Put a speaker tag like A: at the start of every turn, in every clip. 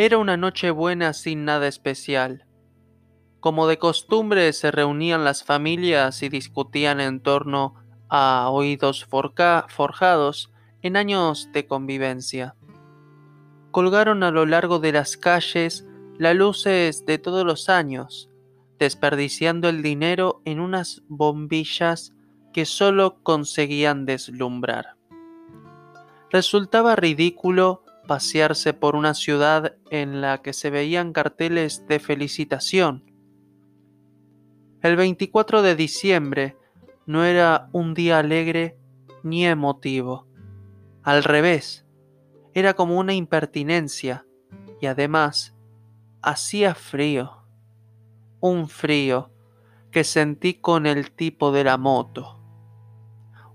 A: Era una noche buena sin nada especial. Como de costumbre se reunían las familias y discutían en torno a oídos forjados en años de convivencia. Colgaron a lo largo de las calles las luces de todos los años, desperdiciando el dinero en unas bombillas que solo conseguían deslumbrar. Resultaba ridículo pasearse por una ciudad en la que se veían carteles de felicitación. El 24 de diciembre no era un día alegre ni emotivo. Al revés, era como una impertinencia y además hacía frío. Un frío que sentí con el tipo de la moto.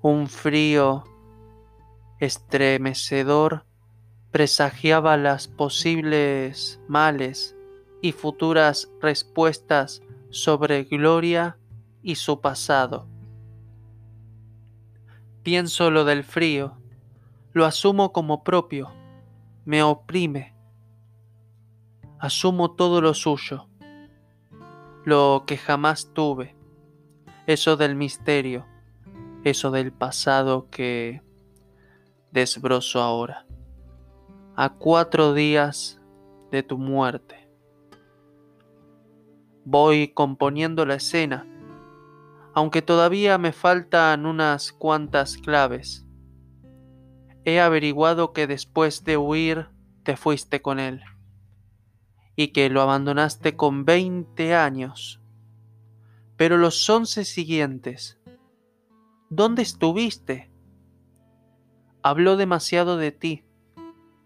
A: Un frío estremecedor presagiaba las posibles males y futuras respuestas sobre Gloria y su pasado. Pienso lo del frío, lo asumo como propio, me oprime. Asumo todo lo suyo, lo que jamás tuve, eso del misterio, eso del pasado que desbrozo ahora, a cuatro días de tu muerte. Voy componiendo la escena aunque todavía me faltan unas cuantas claves. He averiguado que después de huir te fuiste con él y que lo abandonaste con 20 años. Pero los once siguientes, ¿dónde estuviste? Habló demasiado de ti,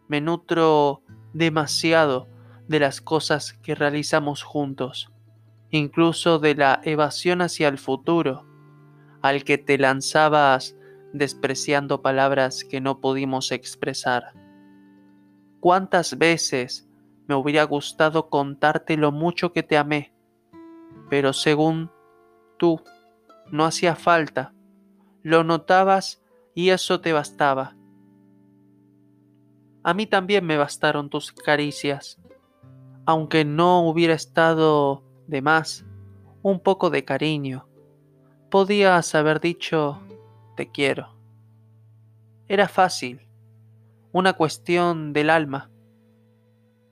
A: me nutro demasiado de las cosas que realizamos juntos incluso de la evasión hacia el futuro, al que te lanzabas despreciando palabras que no pudimos expresar. ¿Cuántas veces me hubiera gustado contarte lo mucho que te amé? Pero según tú, no hacía falta, lo notabas y eso te bastaba. A mí también me bastaron tus caricias, aunque no hubiera estado de más, un poco de cariño. Podías haber dicho te quiero. Era fácil, una cuestión del alma,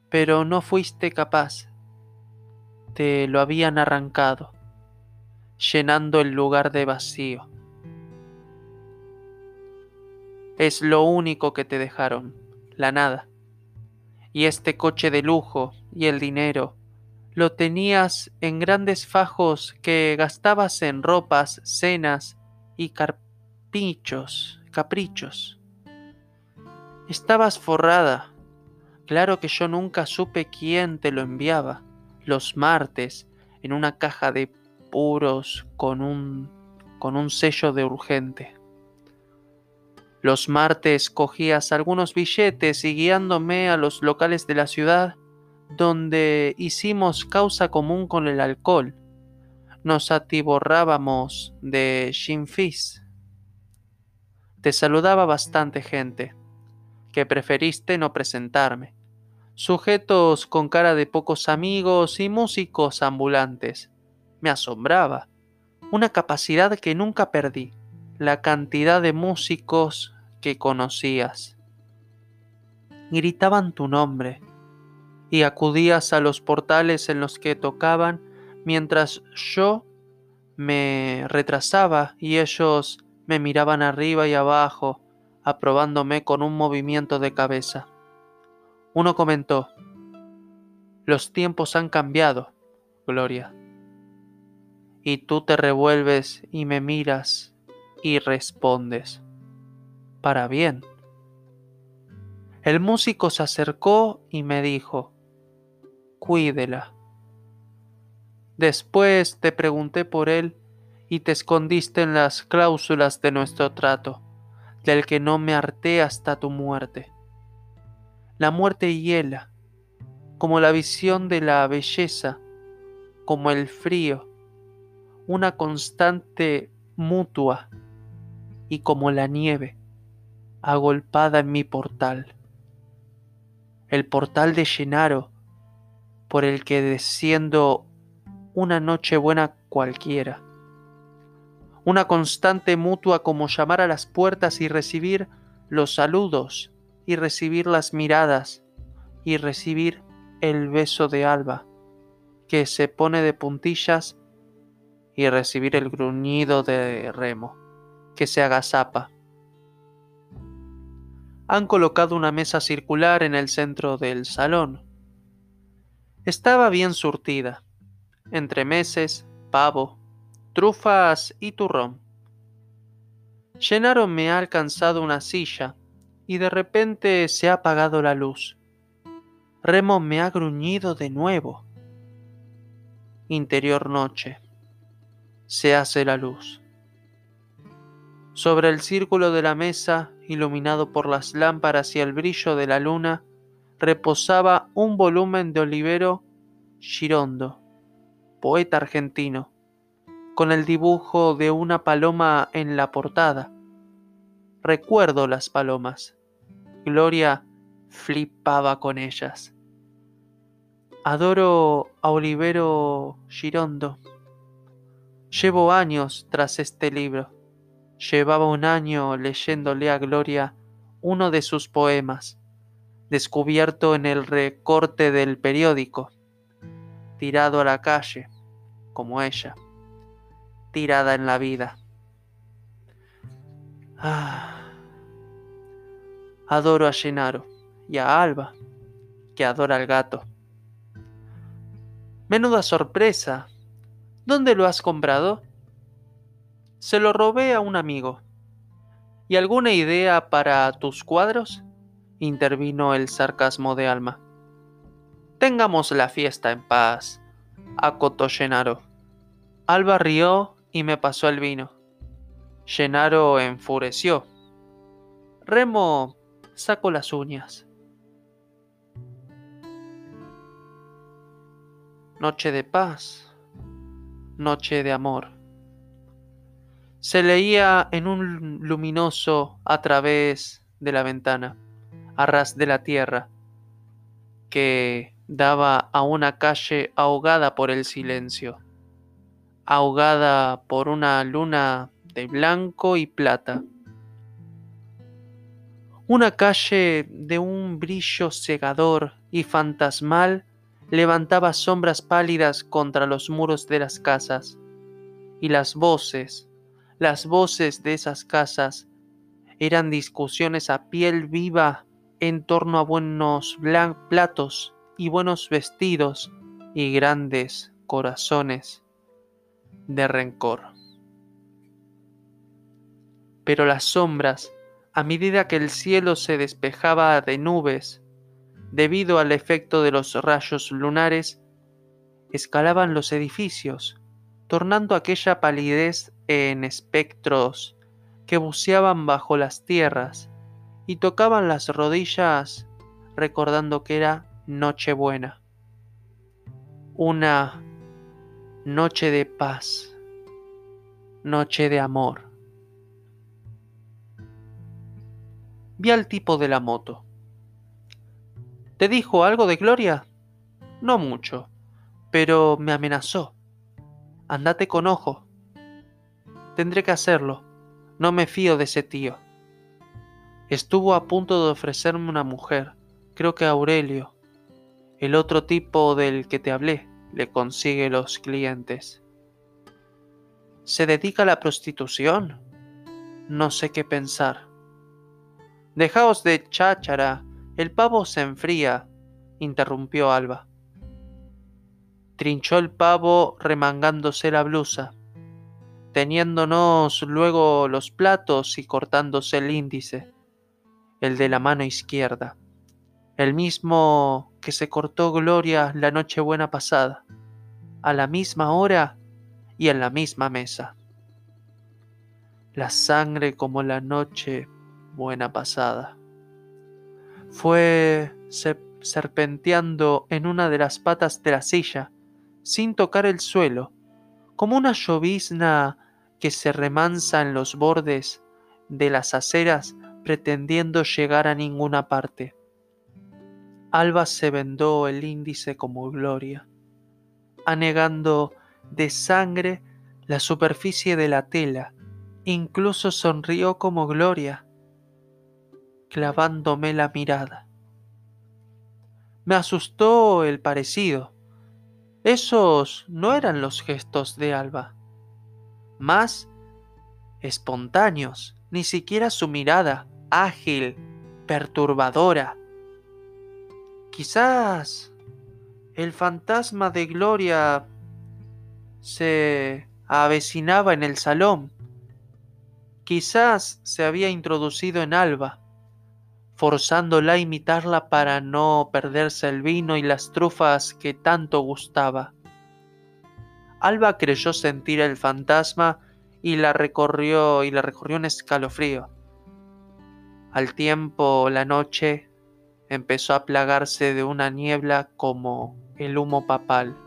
A: pero no fuiste capaz. Te lo habían arrancado, llenando el lugar de vacío. Es lo único que te dejaron, la nada. Y este coche de lujo y el dinero lo tenías en grandes fajos que gastabas en ropas, cenas y carpichos, caprichos. Estabas forrada. Claro que yo nunca supe quién te lo enviaba. Los martes, en una caja de puros con un, con un sello de urgente. Los martes cogías algunos billetes y guiándome a los locales de la ciudad, donde hicimos causa común con el alcohol. Nos atiborrábamos de gin Te saludaba bastante gente, que preferiste no presentarme. Sujetos con cara de pocos amigos y músicos ambulantes. Me asombraba. Una capacidad que nunca perdí. La cantidad de músicos conocías. Gritaban tu nombre y acudías a los portales en los que tocaban mientras yo me retrasaba y ellos me miraban arriba y abajo, aprobándome con un movimiento de cabeza. Uno comentó, los tiempos han cambiado, Gloria. Y tú te revuelves y me miras y respondes, para bien. El músico se acercó y me dijo, cuídela. Después te pregunté por él y te escondiste en las cláusulas de nuestro trato, del que no me harté hasta tu muerte. La muerte hiela, como la visión de la belleza, como el frío, una constante mutua, y como la nieve, agolpada en mi portal. el portal de Llenaro, por el que desciendo una noche buena cualquiera. Una constante mutua como llamar a las puertas y recibir los saludos, y recibir las miradas, y recibir el beso de alba, que se pone de puntillas, y recibir el gruñido de remo, que se agazapa han colocado una mesa circular en el centro del salón. Estaba bien surtida, entre meses, pavo, trufas y turrón. Llenaron me ha alcanzado una silla y de repente se ha apagado la luz. Remo me ha gruñido de nuevo. Interior noche. Se hace la luz. Sobre el círculo de la mesa, iluminado por las lámparas y el brillo de la luna, reposaba un volumen de Olivero Girondo, poeta argentino, con el dibujo de una paloma en la portada. Recuerdo las palomas. Gloria flipaba con ellas. Adoro a Olivero Girondo. Llevo años tras este libro Llevaba un año leyéndole a Gloria uno de sus poemas, descubierto en el recorte del periódico, tirado a la calle, como ella, tirada en la vida. Ah, adoro a Genaro y a Alba, que adora al gato. Menuda sorpresa. ¿Dónde lo has comprado? Se lo robé a un amigo. ¿Y alguna idea para tus cuadros? intervino el sarcasmo de Alma. Tengamos la fiesta en paz, acotó Llenaro. Alba rió y me pasó el vino. Llenaro enfureció. Remo sacó las uñas. Noche de paz, noche de amor se leía en un luminoso a través de la ventana, a ras de la tierra, que daba a una calle ahogada por el silencio, ahogada por una luna de blanco y plata. Una calle de un brillo cegador y fantasmal levantaba sombras pálidas contra los muros de las casas, y las voces, las voces de esas casas eran discusiones a piel viva en torno a buenos platos y buenos vestidos y grandes corazones de rencor. Pero las sombras, a medida que el cielo se despejaba de nubes, debido al efecto de los rayos lunares, escalaban los edificios, tornando aquella palidez en espectros que buceaban bajo las tierras y tocaban las rodillas recordando que era Nochebuena. Una noche de paz, noche de amor. Vi al tipo de la moto. ¿Te dijo algo de Gloria? No mucho, pero me amenazó. Andate con ojo. Tendré que hacerlo. No me fío de ese tío. Estuvo a punto de ofrecerme una mujer, creo que Aurelio. El otro tipo del que te hablé le consigue los clientes. ¿Se dedica a la prostitución? No sé qué pensar. Dejaos de cháchara, el pavo se enfría, interrumpió Alba. Trinchó el pavo remangándose la blusa, teniéndonos luego los platos y cortándose el índice, el de la mano izquierda, el mismo que se cortó Gloria la Nochebuena pasada, a la misma hora y en la misma mesa. La sangre como la noche buena pasada. Fue serpenteando en una de las patas de la silla, sin tocar el suelo, como una llovizna que se remansa en los bordes de las aceras pretendiendo llegar a ninguna parte. Alba se vendó el índice como Gloria, anegando de sangre la superficie de la tela, incluso sonrió como Gloria, clavándome la mirada. Me asustó el parecido. Esos no eran los gestos de Alba, más espontáneos, ni siquiera su mirada, ágil, perturbadora. Quizás el fantasma de Gloria se avecinaba en el salón. Quizás se había introducido en Alba, forzándola a imitarla para no perderse el vino y las trufas que tanto gustaba. Alba creyó sentir el fantasma y la recorrió y la recorrió un escalofrío. Al tiempo la noche empezó a plagarse de una niebla como el humo papal.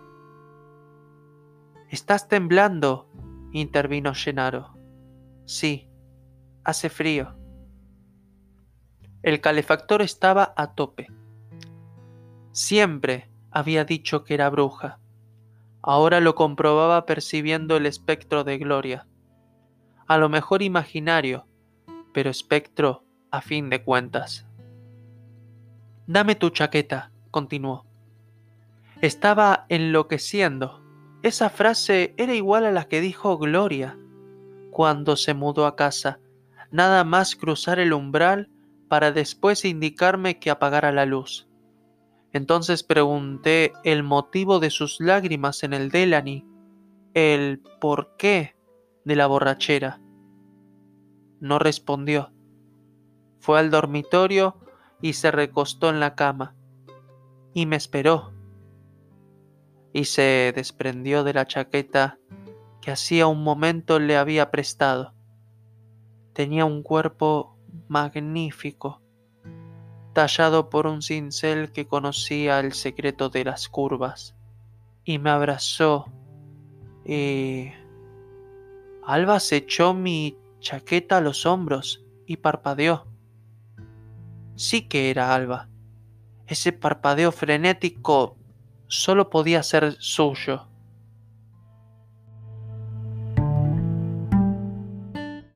A: Estás temblando, intervino Gennaro. Sí, hace frío. El calefactor estaba a tope. Siempre había dicho que era bruja. Ahora lo comprobaba percibiendo el espectro de Gloria. A lo mejor imaginario, pero espectro a fin de cuentas. Dame tu chaqueta, continuó. Estaba enloqueciendo. Esa frase era igual a la que dijo Gloria cuando se mudó a casa. Nada más cruzar el umbral para después indicarme que apagara la luz. Entonces pregunté el motivo de sus lágrimas en el Delany, el por qué de la borrachera. No respondió. Fue al dormitorio y se recostó en la cama. Y me esperó. Y se desprendió de la chaqueta que hacía un momento le había prestado. Tenía un cuerpo magnífico, tallado por un cincel que conocía el secreto de las curvas, y me abrazó y... Alba se echó mi chaqueta a los hombros y parpadeó. Sí que era Alba. Ese parpadeo frenético solo podía ser suyo.